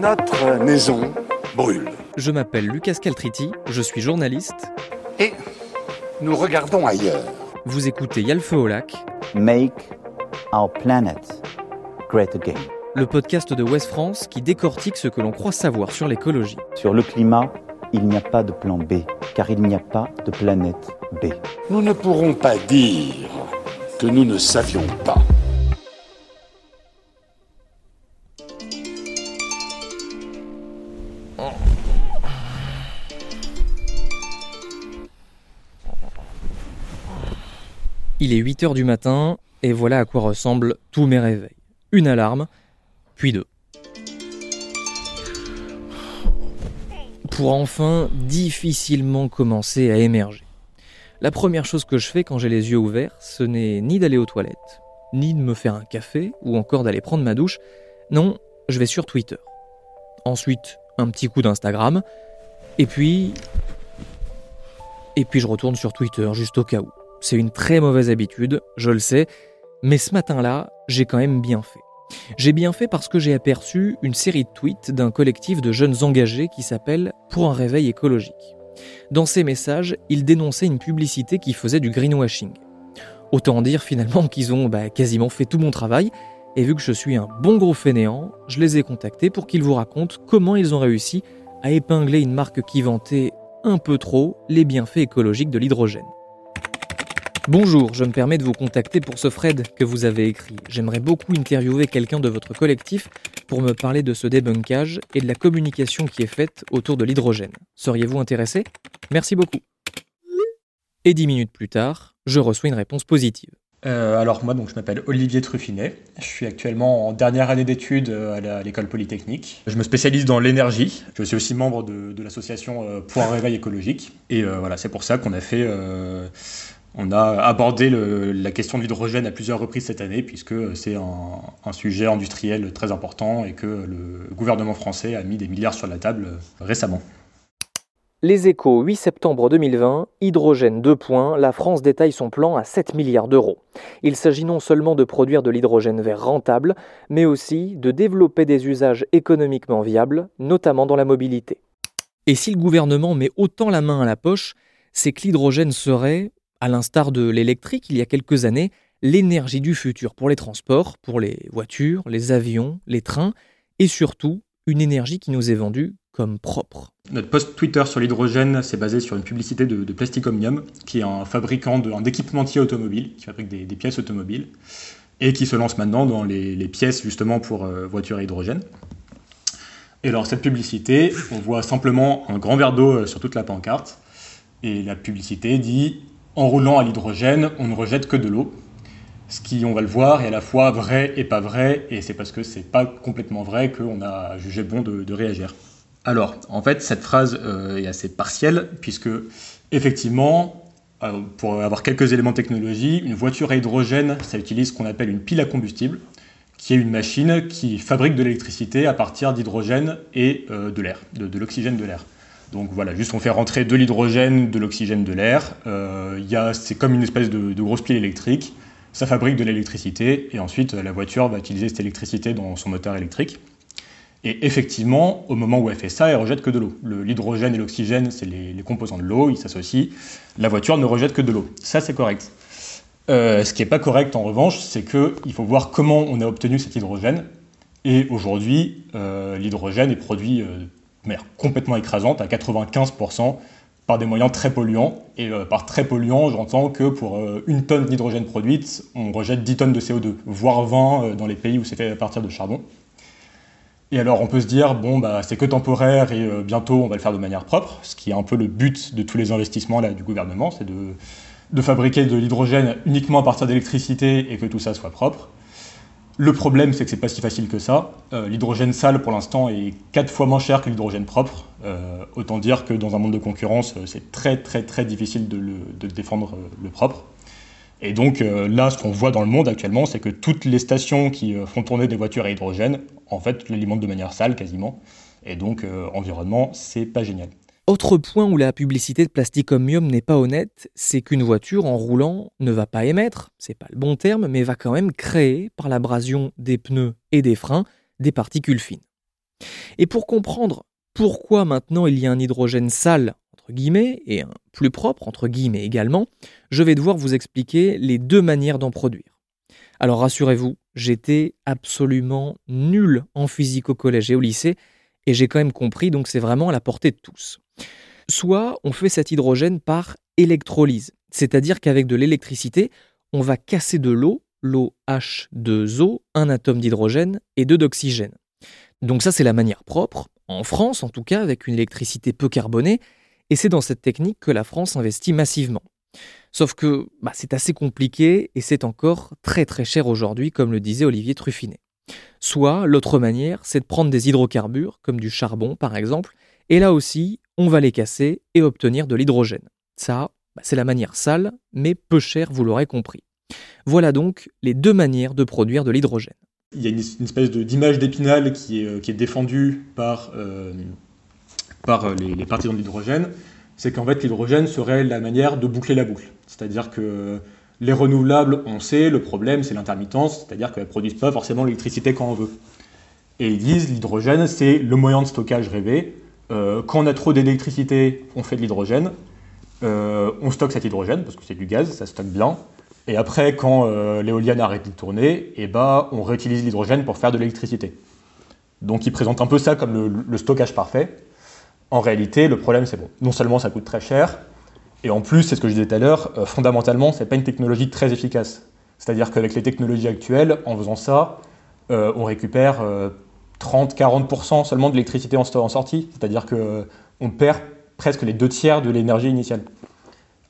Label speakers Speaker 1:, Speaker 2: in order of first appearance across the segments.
Speaker 1: notre maison brûle.
Speaker 2: Je m'appelle Lucas Caltriti, je suis journaliste.
Speaker 1: Et nous regardons ailleurs.
Speaker 2: Vous écoutez Yalfeu au lac.
Speaker 3: Make our planet great again.
Speaker 2: Le podcast de West France qui décortique ce que l'on croit savoir sur l'écologie.
Speaker 3: Sur le climat, il n'y a pas de plan B, car il n'y a pas de planète B.
Speaker 1: Nous ne pourrons pas dire que nous ne savions pas.
Speaker 2: Il est 8 heures du matin et voilà à quoi ressemblent tous mes réveils. Une alarme, puis deux. Pour enfin difficilement commencer à émerger. La première chose que je fais quand j'ai les yeux ouverts, ce n'est ni d'aller aux toilettes, ni de me faire un café, ou encore d'aller prendre ma douche. Non, je vais sur Twitter. Ensuite, un petit coup d'Instagram. Et puis... Et puis je retourne sur Twitter, juste au cas où. C'est une très mauvaise habitude, je le sais, mais ce matin-là, j'ai quand même bien fait. J'ai bien fait parce que j'ai aperçu une série de tweets d'un collectif de jeunes engagés qui s'appelle Pour un réveil écologique. Dans ces messages, ils dénonçaient une publicité qui faisait du greenwashing. Autant dire finalement qu'ils ont bah, quasiment fait tout mon travail, et vu que je suis un bon gros fainéant, je les ai contactés pour qu'ils vous racontent comment ils ont réussi à épingler une marque qui vantait un peu trop les bienfaits écologiques de l'hydrogène. Bonjour, je me permets de vous contacter pour ce Fred que vous avez écrit. J'aimerais beaucoup interviewer quelqu'un de votre collectif pour me parler de ce débunkage et de la communication qui est faite autour de l'hydrogène. Seriez-vous intéressé? Merci beaucoup. Et dix minutes plus tard, je reçois une réponse positive.
Speaker 4: Euh, alors moi, donc, je m'appelle Olivier Truffinet. Je suis actuellement en dernière année d'études euh, à l'école polytechnique. Je me spécialise dans l'énergie. Je suis aussi membre de, l'association euh, un réveil écologique. Et voilà, c'est pour ça qu'on a fait on a abordé la question de l'hydrogène à plusieurs reprises cette année, puisque c'est un, sujet industriel très important et que le gouvernement français a mis des milliards sur la table récemment.
Speaker 2: Les échos, 8 septembre 2020, hydrogène 2 points, la France détaille son plan à 7 milliards d'euros. Il s'agit non seulement de produire de l'hydrogène vert rentable, mais aussi de développer des usages économiquement viables, notamment dans la mobilité. Et si le gouvernement met autant la main à la poche, c'est que l'hydrogène serait, à l'instar de l'électrique il y a quelques années, l'énergie du futur pour les transports, pour les voitures, les avions, les trains, et surtout une énergie qui nous est vendue comme propre.
Speaker 4: Notre post Twitter sur l'hydrogène s'est basé sur une publicité de, de Plasticomium, qui est un fabricant d'équipementier automobile, qui fabrique des, pièces automobiles, et qui se lance maintenant dans les, pièces justement pour euh, voitures à hydrogène. Et alors cette publicité, on voit simplement un grand verre d'eau euh, sur toute la pancarte, et la publicité dit en roulant à l'hydrogène, on ne rejette que de l'eau. Ce qui, on va le voir, est à la fois vrai et pas vrai, et c'est parce que c'est pas complètement vrai qu'on a jugé bon de, réagir. Alors, en fait, cette phrase euh, est assez partielle, puisque, effectivement, euh, pour avoir quelques éléments de technologie, une voiture à hydrogène, ça utilise ce qu'on appelle une pile à combustible, qui est une machine qui fabrique de l'électricité à partir d'hydrogène et euh, de l'air, de l'oxygène de l'air. Donc voilà, juste on fait rentrer de l'hydrogène, de l'oxygène, de l'air. Euh, c'est comme une espèce de, grosse pile électrique. Ça fabrique de l'électricité et ensuite la voiture va utiliser cette électricité dans son moteur électrique. Et effectivement, au moment où elle fait ça, elle rejette que de l'eau. L'hydrogène et l'oxygène, c'est les, composants de l'eau, ils s'associent. La voiture ne rejette que de l'eau. Ça, c'est correct. Euh, ce qui n'est pas correct en revanche, c'est qu'il faut voir comment on a obtenu cet hydrogène. Et aujourd'hui, euh, l'hydrogène est produit mais complètement écrasante, à 95%, par des moyens très polluants. Et euh, par très polluant, j'entends que pour euh, une tonne d'hydrogène produite, on rejette 10 tonnes de CO2, voire 20 euh, dans les pays où c'est fait à partir de charbon. Et alors on peut se dire, bon, bah, c'est que temporaire et bientôt on va le faire de manière propre, ce qui est un peu le but de tous les investissements du gouvernement, c'est de fabriquer de l'hydrogène uniquement à partir d'électricité et que tout ça soit propre. Le problème, c'est que c'est pas si facile que ça. Euh, l'hydrogène sale, pour l'instant, est quatre fois moins cher que l'hydrogène propre. Euh, autant dire que dans un monde de concurrence, euh, c'est très très très difficile de, défendre le propre. Et donc là, ce qu'on voit dans le monde actuellement, c'est que toutes les stations qui font tourner des voitures à hydrogène, en fait, l'alimentent de manière sale quasiment. Et donc, environnement, c'est pas génial.
Speaker 2: Autre point où la publicité de Plasticomium n'est pas honnête, c'est qu'une voiture en roulant ne va pas émettre, c'est pas le bon terme, mais va quand même créer, par l'abrasion des pneus et des freins, des particules fines. Et pour comprendre pourquoi maintenant il y a un hydrogène sale, entre guillemets, et un plus propre, entre guillemets également, je vais devoir vous expliquer les deux manières d'en produire. Alors rassurez-vous, j'étais absolument nul en physique au collège et au lycée, et j'ai quand même compris, donc c'est vraiment à la portée de tous. Soit on fait cet hydrogène par électrolyse, c'est-à-dire qu'avec de l'électricité, on va casser de l'eau, l'eau H2O, un atome d'hydrogène et deux d'oxygène. Donc ça c'est la manière propre, en France en tout cas, avec une électricité peu carbonée, et c'est dans cette technique que la France investit massivement. Sauf que bah, c'est assez compliqué et c'est encore très très cher aujourd'hui, comme le disait Olivier Truffinet. Soit l'autre manière, c'est de prendre des hydrocarbures, comme du charbon par exemple, et là aussi, on va les casser et obtenir de l'hydrogène. Ça, bah, c'est la manière sale, mais peu chère, vous l'aurez compris. Voilà donc les deux manières de produire de l'hydrogène.
Speaker 4: Il y a une, espèce d'image d'épinal qui est, euh, est défendue par, euh, euh, les, les partisans de l'hydrogène, c'est qu'en fait l'hydrogène serait la manière de boucler la boucle. C'est-à-dire que les renouvelables, on sait, le problème c'est l'intermittence, c'est-à-dire qu'elles ne produisent pas forcément l'électricité quand on veut. Et ils disent l'hydrogène c'est le moyen de stockage rêvé. Euh, quand on a trop d'électricité, on fait de l'hydrogène. Euh, on stocke cet hydrogène parce que c'est du gaz, ça stocke bien. Et après, quand euh, l'éolienne arrête de tourner, eh ben, on réutilise l'hydrogène pour faire de l'électricité. Donc ils présentent un peu ça comme le, stockage parfait. En réalité, le problème c'est bon. Non seulement ça coûte très cher, et en plus, c'est ce que je disais tout à l'heure, fondamentalement, ce pas une technologie très efficace. C'est-à-dire qu'avec les technologies actuelles, en faisant ça, on récupère 30-40% euh, seulement de l'électricité en, sortie. C'est-à-dire qu'on perd presque les deux tiers de l'énergie initiale.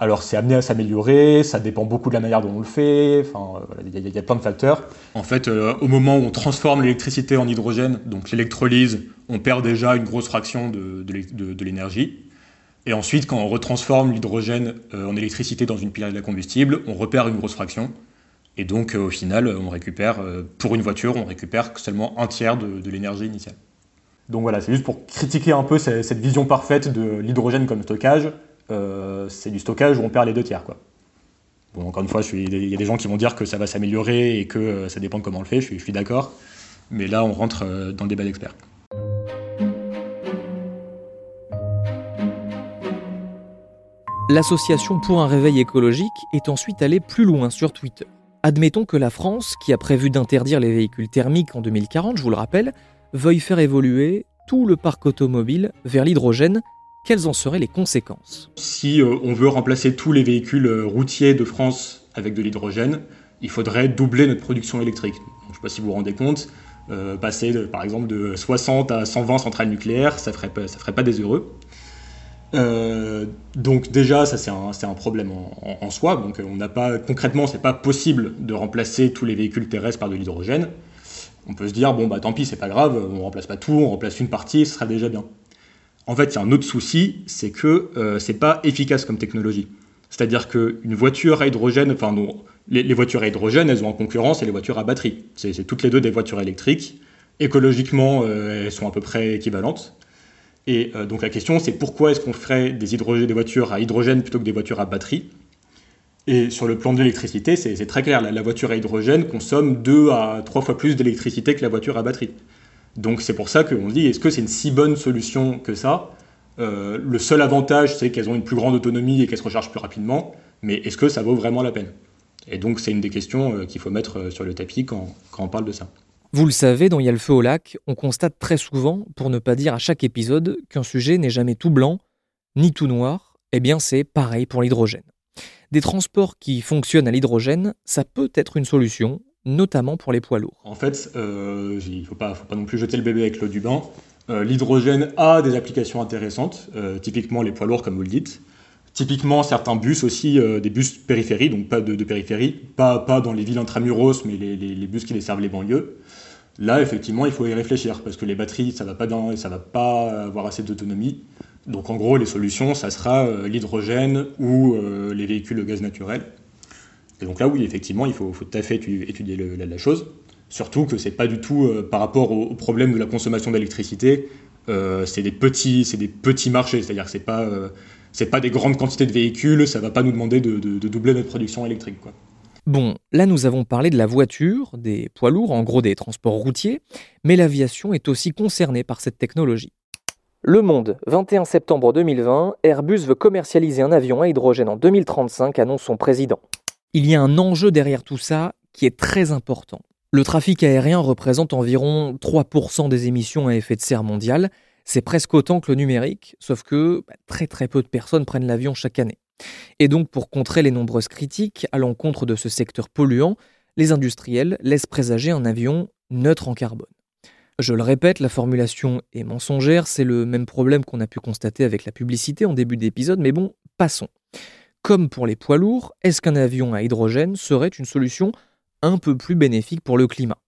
Speaker 4: Alors c'est amené à s'améliorer, ça dépend beaucoup de la manière dont on le fait, enfin il y, a plein de facteurs. En fait, euh, au moment où on transforme l'électricité en hydrogène, donc l'électrolyse, on perd déjà une grosse fraction de l'énergie. Et ensuite, quand on retransforme l'hydrogène euh, en électricité dans une pile à combustible, on repère une grosse fraction. Et donc, euh, au final, on récupère, euh, pour une voiture, on récupère seulement un tiers de, l'énergie initiale. Donc voilà, c'est juste pour critiquer un peu cette, vision parfaite de l'hydrogène comme stockage. c'est du stockage où on perd les deux tiers. Quoi. Bon, encore une fois, il y a des gens qui vont dire que ça va s'améliorer et que ça dépend de comment on le fait, je suis, je suis d'accord. Mais là, on rentre dans le débat d'experts.
Speaker 2: L'association pour un réveil écologique est ensuite allée plus loin sur Twitter. Admettons que la France, qui a prévu d'interdire les véhicules thermiques en 2040, je vous le rappelle, veuille faire évoluer tout le parc automobile vers l'hydrogène. Quelles en seraient les conséquences?
Speaker 4: Si euh, on veut remplacer tous les véhicules euh, routiers de France avec de l'hydrogène, il faudrait doubler notre production électrique. je ne sais pas si vous vous rendez compte, euh, passer par exemple de 60 à 120 centrales nucléaires, ça ne ferait, ferait pas des heureux. Euh, donc déjà, ça c'est un, problème en, soi. Donc on n'a pas concrètement, c'est pas possible de remplacer tous les véhicules terrestres par de l'hydrogène. On peut se dire bon bah tant pis, c'est pas grave, on remplace pas tout, on remplace une partie, ce sera déjà bien. En fait, il y a un autre souci, c'est que euh, c'est pas efficace comme technologie. C'est-à-dire qu'une voiture hydrogène, enfin non, les, les, voitures à hydrogène, elles ont en concurrence et les voitures à batterie. C'est toutes les deux des voitures électriques. Écologiquement, euh, elles sont à peu près équivalentes. Et euh, donc la question, c'est pourquoi est-ce qu'on ferait des, des, voitures à hydrogène plutôt que des voitures à batterie? Et sur le plan de l'électricité, c'est très clair. La, voiture à hydrogène consomme deux à trois fois plus d'électricité que la voiture à batterie. Donc c'est pour ça qu'on dit, est-ce que c'est une si bonne solution que ça? Euh, Le seul avantage, c'est qu'elles ont une plus grande autonomie et qu'elles se rechargent plus rapidement. Mais est-ce que ça vaut vraiment la peine? Et donc c'est une des questions euh, qu'il faut mettre sur le tapis quand on parle de ça.
Speaker 2: Vous le savez, dans Il y a le feu au lac, on constate très souvent, pour ne pas dire à chaque épisode, qu'un sujet n'est jamais tout blanc, ni tout noir, eh bien c'est pareil pour l'hydrogène. Des transports qui fonctionnent à l'hydrogène, ça peut être une solution, notamment pour les poids lourds.
Speaker 4: En fait, euh, il ne faut pas, non plus jeter le bébé avec l'eau du bain. Euh, l'hydrogène a des applications intéressantes, euh, typiquement les poids lourds comme vous le dites. Typiquement certains bus aussi, des bus périphérie, donc pas de, périphérie, pas, dans les villes intramuros, mais les, les bus qui desservent les banlieues. Là, effectivement, il faut y réfléchir parce que les batteries, ça va pas ça va pas avoir assez d'autonomie. Donc, en gros, les solutions, ça sera euh, l'hydrogène ou euh, les véhicules au gaz naturel. Et donc là, oui, effectivement, il faut, tout à fait étudier la, chose. Surtout que c'est pas du tout euh, par rapport au, problème de la consommation d'électricité. Euh, c'est des petits, c'est des petits marchés. C'est-à-dire que c'est pas, euh, pas des grandes quantités de véhicules. Ça va pas nous demander de, doubler notre production électrique.
Speaker 2: Bon, là nous avons parlé de la voiture, des poids lourds, en gros des transports routiers, mais l'aviation est aussi concernée par cette technologie. Le Monde, 21 septembre 2020, Airbus veut commercialiser un avion à hydrogène en 2035, annonce son président. Il y a un enjeu derrière tout ça qui est très important. Le trafic aérien représente environ 3% des émissions à effet de serre mondiales. C'est presque autant que le numérique, sauf que bah, très très peu de personnes prennent l'avion chaque année. Et donc pour contrer les nombreuses critiques à l'encontre de ce secteur polluant, les industriels laissent présager un avion neutre en carbone. Je le répète, la formulation est mensongère, c'est le même problème qu'on a pu constater avec la publicité en début d'épisode, mais bon, passons. Comme pour les poids lourds, est-ce qu'un avion à hydrogène serait une solution un peu plus bénéfique pour le climat?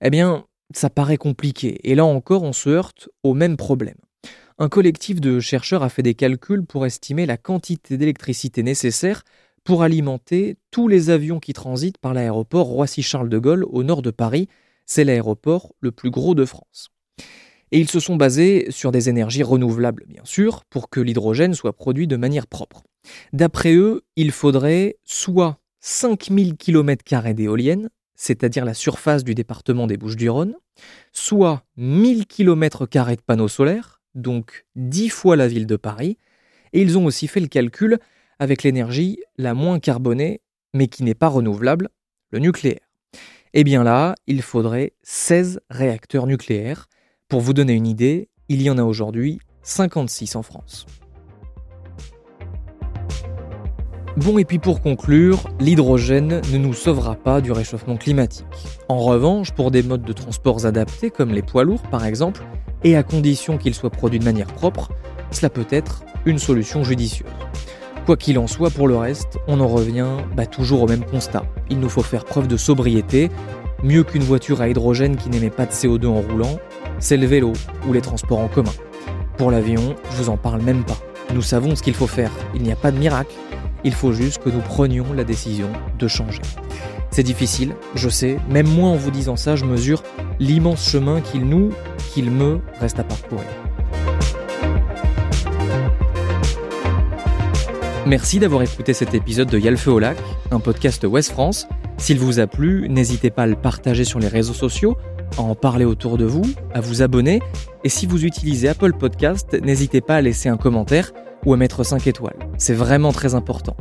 Speaker 2: Eh bien, ça paraît compliqué, et là encore on se heurte au même problème. Un collectif de chercheurs a fait des calculs pour estimer la quantité d'électricité nécessaire pour alimenter tous les avions qui transitent par l'aéroport Roissy-Charles de Gaulle au nord de Paris. C'est l'aéroport le plus gros de France. Et ils se sont basés sur des énergies renouvelables, bien sûr, pour que l'hydrogène soit produit de manière propre. D'après eux, il faudrait soit 5000 km d'éoliennes, c'est-à-dire la surface du département des Bouches-du-Rhône, soit 1000 km de panneaux solaires, donc 10 fois la ville de Paris, et ils ont aussi fait le calcul avec l'énergie la moins carbonée, mais qui n'est pas renouvelable, le nucléaire. Eh bien là, il faudrait 16 réacteurs nucléaires. Pour vous donner une idée, il y en a aujourd'hui 56 en France. Bon, et puis pour conclure, l'hydrogène ne nous sauvera pas du réchauffement climatique. En revanche, pour des modes de transport adaptés comme les poids lourds par exemple, et à condition qu'ils soient produits de manière propre, cela peut être une solution judicieuse. Quoi qu'il en soit, pour le reste, on en revient bah, toujours au même constat. Il nous faut faire preuve de sobriété. Mieux qu'une voiture à hydrogène qui n'émet pas de CO2 en roulant, c'est le vélo ou les transports en commun. Pour l'avion, je vous en parle même pas. Nous savons ce qu'il faut faire. Il n'y a pas de miracle. Il faut juste que nous prenions la décision de changer. C'est difficile, je sais, même moi en vous disant ça, je mesure l'immense chemin qu'il nous, qu'il me reste à parcourir. Merci d'avoir écouté cet épisode de Yalfeu au lac, un podcast Ouest France. S'il vous a plu, n'hésitez pas à le partager sur les réseaux sociaux, à en parler autour de vous, à vous abonner. Et si vous utilisez Apple Podcast, n'hésitez pas à laisser un commentaire ou à mettre 5 étoiles. C'est vraiment très important.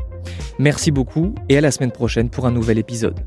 Speaker 2: Merci beaucoup et à la semaine prochaine pour un nouvel épisode.